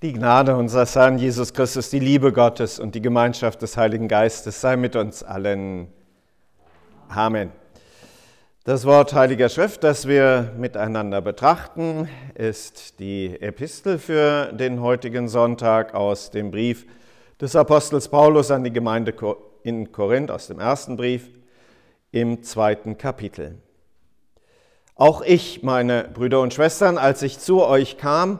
Die Gnade unseres Herrn Jesus Christus, die Liebe Gottes und die Gemeinschaft des Heiligen Geistes sei mit uns allen. Amen. Das Wort Heiliger Schrift, das wir miteinander betrachten, ist die Epistel für den heutigen Sonntag aus dem Brief des Apostels Paulus an die Gemeinde in Korinth aus dem ersten Brief im zweiten Kapitel. Auch ich, meine Brüder und Schwestern, als ich zu euch kam,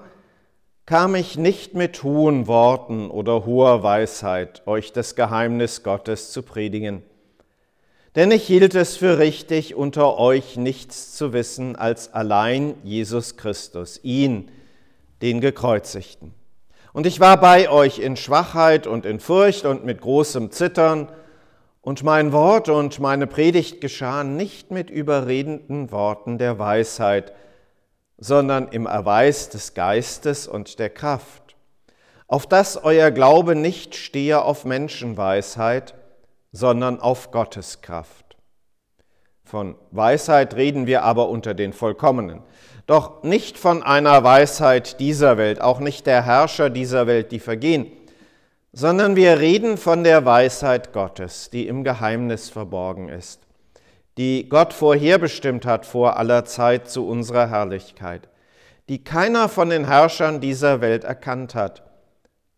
kam ich nicht mit hohen Worten oder hoher Weisheit, euch das Geheimnis Gottes zu predigen. Denn ich hielt es für richtig, unter euch nichts zu wissen als allein Jesus Christus, ihn, den Gekreuzigten. Und ich war bei euch in Schwachheit und in Furcht und mit großem Zittern, und mein Wort und meine Predigt geschahen nicht mit überredenden Worten der Weisheit, sondern im Erweis des Geistes und der Kraft, auf dass euer Glaube nicht stehe auf Menschenweisheit, sondern auf Gottes Kraft. Von Weisheit reden wir aber unter den Vollkommenen, doch nicht von einer Weisheit dieser Welt, auch nicht der Herrscher dieser Welt, die vergehen, sondern wir reden von der Weisheit Gottes, die im Geheimnis verborgen ist die Gott vorherbestimmt hat vor aller Zeit zu unserer Herrlichkeit, die keiner von den Herrschern dieser Welt erkannt hat.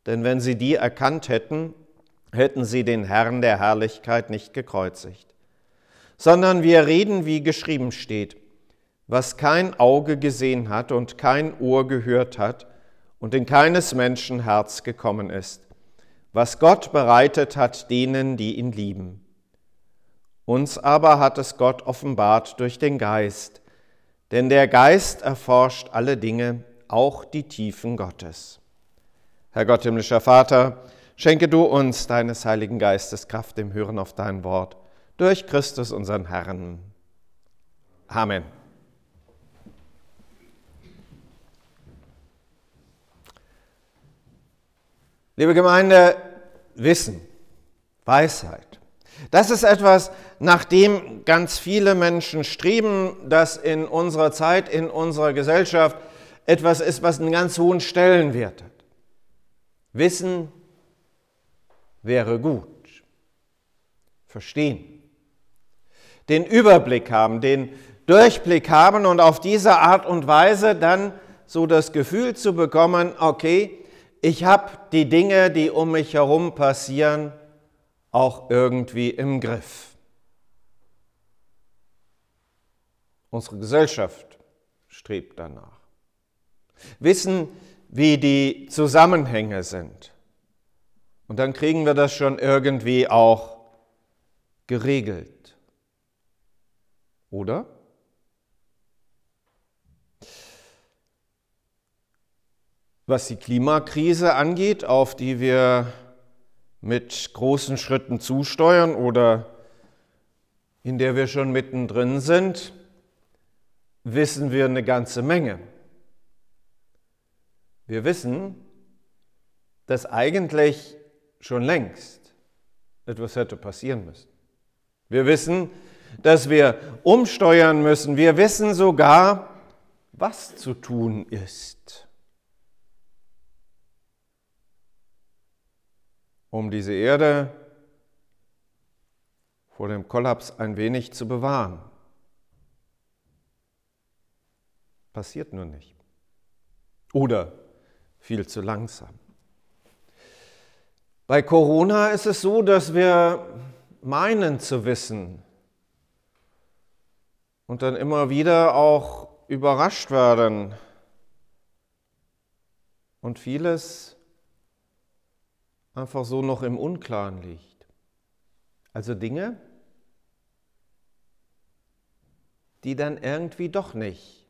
Denn wenn sie die erkannt hätten, hätten sie den Herrn der Herrlichkeit nicht gekreuzigt. Sondern wir reden, wie geschrieben steht, was kein Auge gesehen hat und kein Ohr gehört hat und in keines Menschen Herz gekommen ist, was Gott bereitet hat denen, die ihn lieben. Uns aber hat es Gott offenbart durch den Geist, denn der Geist erforscht alle Dinge, auch die Tiefen Gottes. Herr Gott, himmlischer Vater, schenke du uns deines Heiligen Geistes Kraft im Hören auf dein Wort, durch Christus unseren Herrn. Amen. Liebe Gemeinde, Wissen, Weisheit, das ist etwas, nach dem ganz viele Menschen streben, das in unserer Zeit, in unserer Gesellschaft etwas ist, was einen ganz hohen Stellenwert hat. Wissen wäre gut. Verstehen. Den Überblick haben, den Durchblick haben und auf diese Art und Weise dann so das Gefühl zu bekommen, okay, ich habe die Dinge, die um mich herum passieren, auch irgendwie im Griff. Unsere Gesellschaft strebt danach. Wissen, wie die Zusammenhänge sind. Und dann kriegen wir das schon irgendwie auch geregelt. Oder? Was die Klimakrise angeht, auf die wir mit großen Schritten zusteuern oder in der wir schon mittendrin sind, wissen wir eine ganze Menge. Wir wissen, dass eigentlich schon längst etwas hätte passieren müssen. Wir wissen, dass wir umsteuern müssen. Wir wissen sogar, was zu tun ist. Um diese Erde vor dem Kollaps ein wenig zu bewahren. Passiert nur nicht. Oder viel zu langsam. Bei Corona ist es so, dass wir meinen zu wissen und dann immer wieder auch überrascht werden und vieles einfach so noch im Unklaren liegt. Also Dinge, die dann irgendwie doch nicht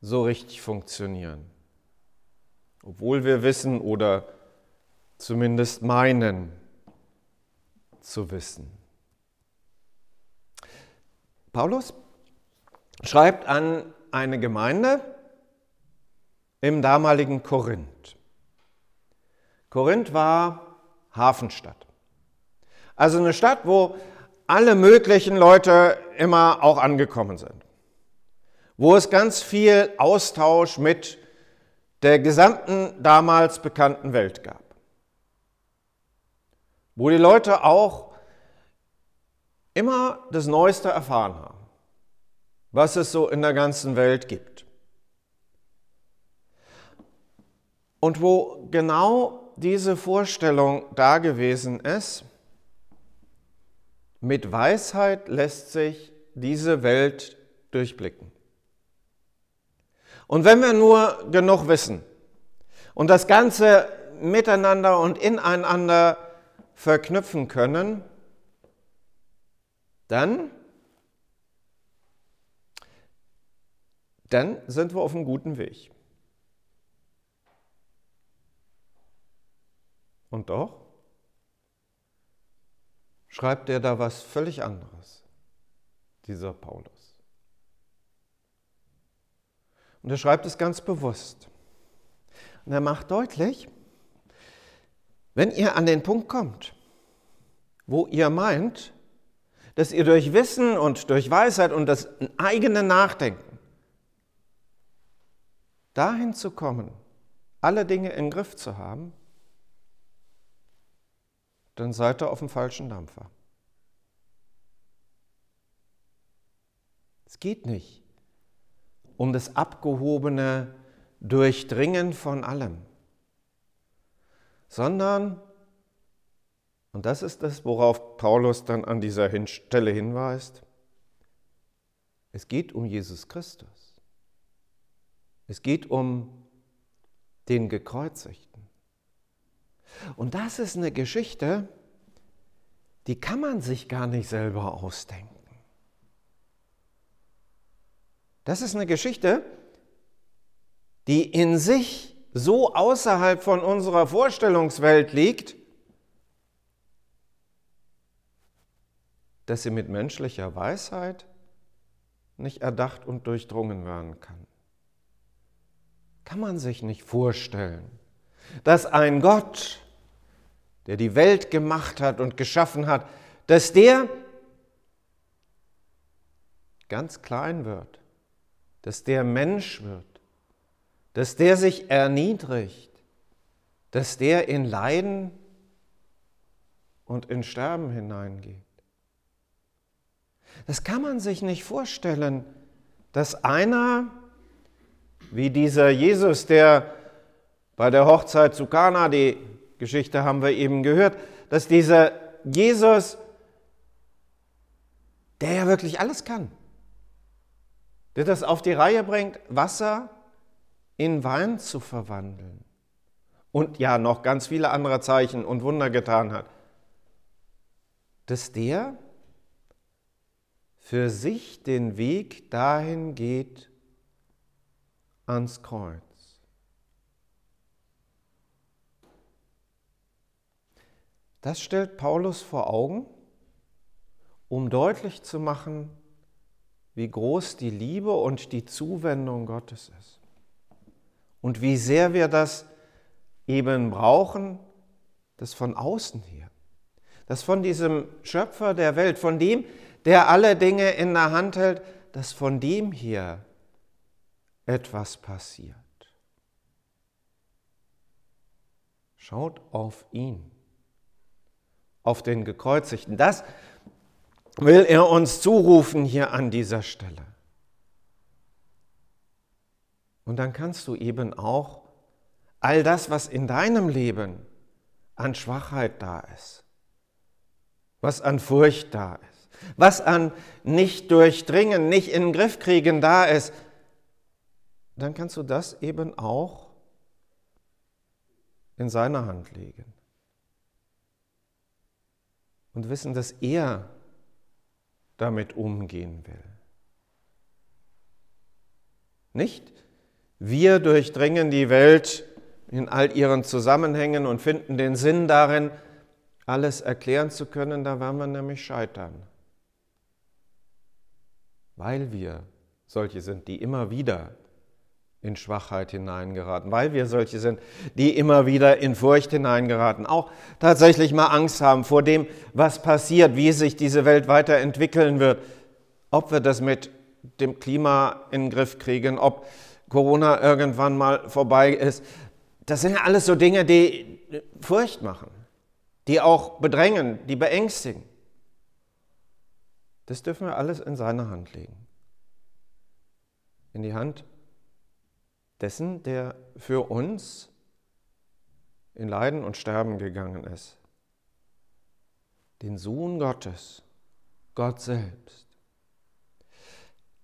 so richtig funktionieren. Obwohl wir wissen oder zumindest meinen zu wissen. Paulus schreibt an eine Gemeinde im damaligen Korinth. Korinth war Hafenstadt. Also eine Stadt, wo alle möglichen Leute immer auch angekommen sind. Wo es ganz viel Austausch mit der gesamten damals bekannten Welt gab. Wo die Leute auch immer das Neueste erfahren haben, was es so in der ganzen Welt gibt. Und wo genau diese Vorstellung da gewesen ist, mit Weisheit lässt sich diese Welt durchblicken. Und wenn wir nur genug wissen und das Ganze miteinander und ineinander verknüpfen können, dann, dann sind wir auf einem guten Weg. Und doch schreibt er da was völlig anderes, dieser Paulus. Und er schreibt es ganz bewusst. Und er macht deutlich, wenn ihr an den Punkt kommt, wo ihr meint, dass ihr durch Wissen und durch Weisheit und das eigene Nachdenken dahin zu kommen, alle Dinge im Griff zu haben, dann seid ihr auf dem falschen Dampfer. Es geht nicht um das abgehobene Durchdringen von allem, sondern, und das ist das, worauf Paulus dann an dieser Stelle hinweist, es geht um Jesus Christus. Es geht um den Gekreuzigten. Und das ist eine Geschichte, die kann man sich gar nicht selber ausdenken. Das ist eine Geschichte, die in sich so außerhalb von unserer Vorstellungswelt liegt, dass sie mit menschlicher Weisheit nicht erdacht und durchdrungen werden kann. Kann man sich nicht vorstellen, dass ein Gott, der die Welt gemacht hat und geschaffen hat, dass der ganz klein wird dass der Mensch wird, dass der sich erniedrigt, dass der in Leiden und in Sterben hineingeht. Das kann man sich nicht vorstellen, dass einer, wie dieser Jesus, der bei der Hochzeit zu Kana, die Geschichte haben wir eben gehört, dass dieser Jesus, der ja wirklich alles kann, der das auf die Reihe bringt, Wasser in Wein zu verwandeln. Und ja, noch ganz viele andere Zeichen und Wunder getan hat. Dass der für sich den Weg dahin geht ans Kreuz. Das stellt Paulus vor Augen, um deutlich zu machen, wie groß die Liebe und die Zuwendung Gottes ist. Und wie sehr wir das eben brauchen, das von außen her. Das von diesem Schöpfer der Welt, von dem, der alle Dinge in der Hand hält, dass von dem hier etwas passiert. Schaut auf ihn, auf den Gekreuzigten. Das will er uns zurufen hier an dieser Stelle. Und dann kannst du eben auch all das, was in deinem Leben an Schwachheit da ist, was an Furcht da ist, was an nicht durchdringen, nicht in den Griff kriegen da ist, dann kannst du das eben auch in seiner Hand legen. Und wissen, dass er damit umgehen will. Nicht? Wir durchdringen die Welt in all ihren Zusammenhängen und finden den Sinn darin, alles erklären zu können, da werden wir nämlich scheitern. Weil wir solche sind, die immer wieder in Schwachheit hineingeraten, weil wir solche sind, die immer wieder in Furcht hineingeraten, auch tatsächlich mal Angst haben vor dem, was passiert, wie sich diese Welt weiterentwickeln wird, ob wir das mit dem Klima in den Griff kriegen, ob Corona irgendwann mal vorbei ist. Das sind ja alles so Dinge, die Furcht machen, die auch bedrängen, die beängstigen. Das dürfen wir alles in seine Hand legen. In die Hand dessen, der für uns in Leiden und Sterben gegangen ist. Den Sohn Gottes, Gott selbst.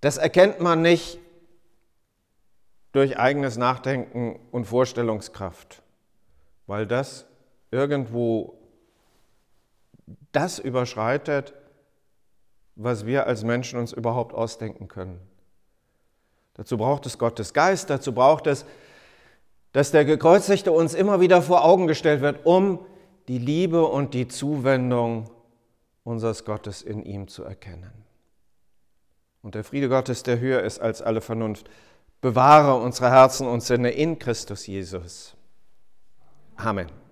Das erkennt man nicht durch eigenes Nachdenken und Vorstellungskraft, weil das irgendwo das überschreitet, was wir als Menschen uns überhaupt ausdenken können. Dazu braucht es Gottes Geist, dazu braucht es, dass der Gekreuzigte uns immer wieder vor Augen gestellt wird, um die Liebe und die Zuwendung unseres Gottes in ihm zu erkennen. Und der Friede Gottes, der höher ist als alle Vernunft, bewahre unsere Herzen und Sinne in Christus Jesus. Amen.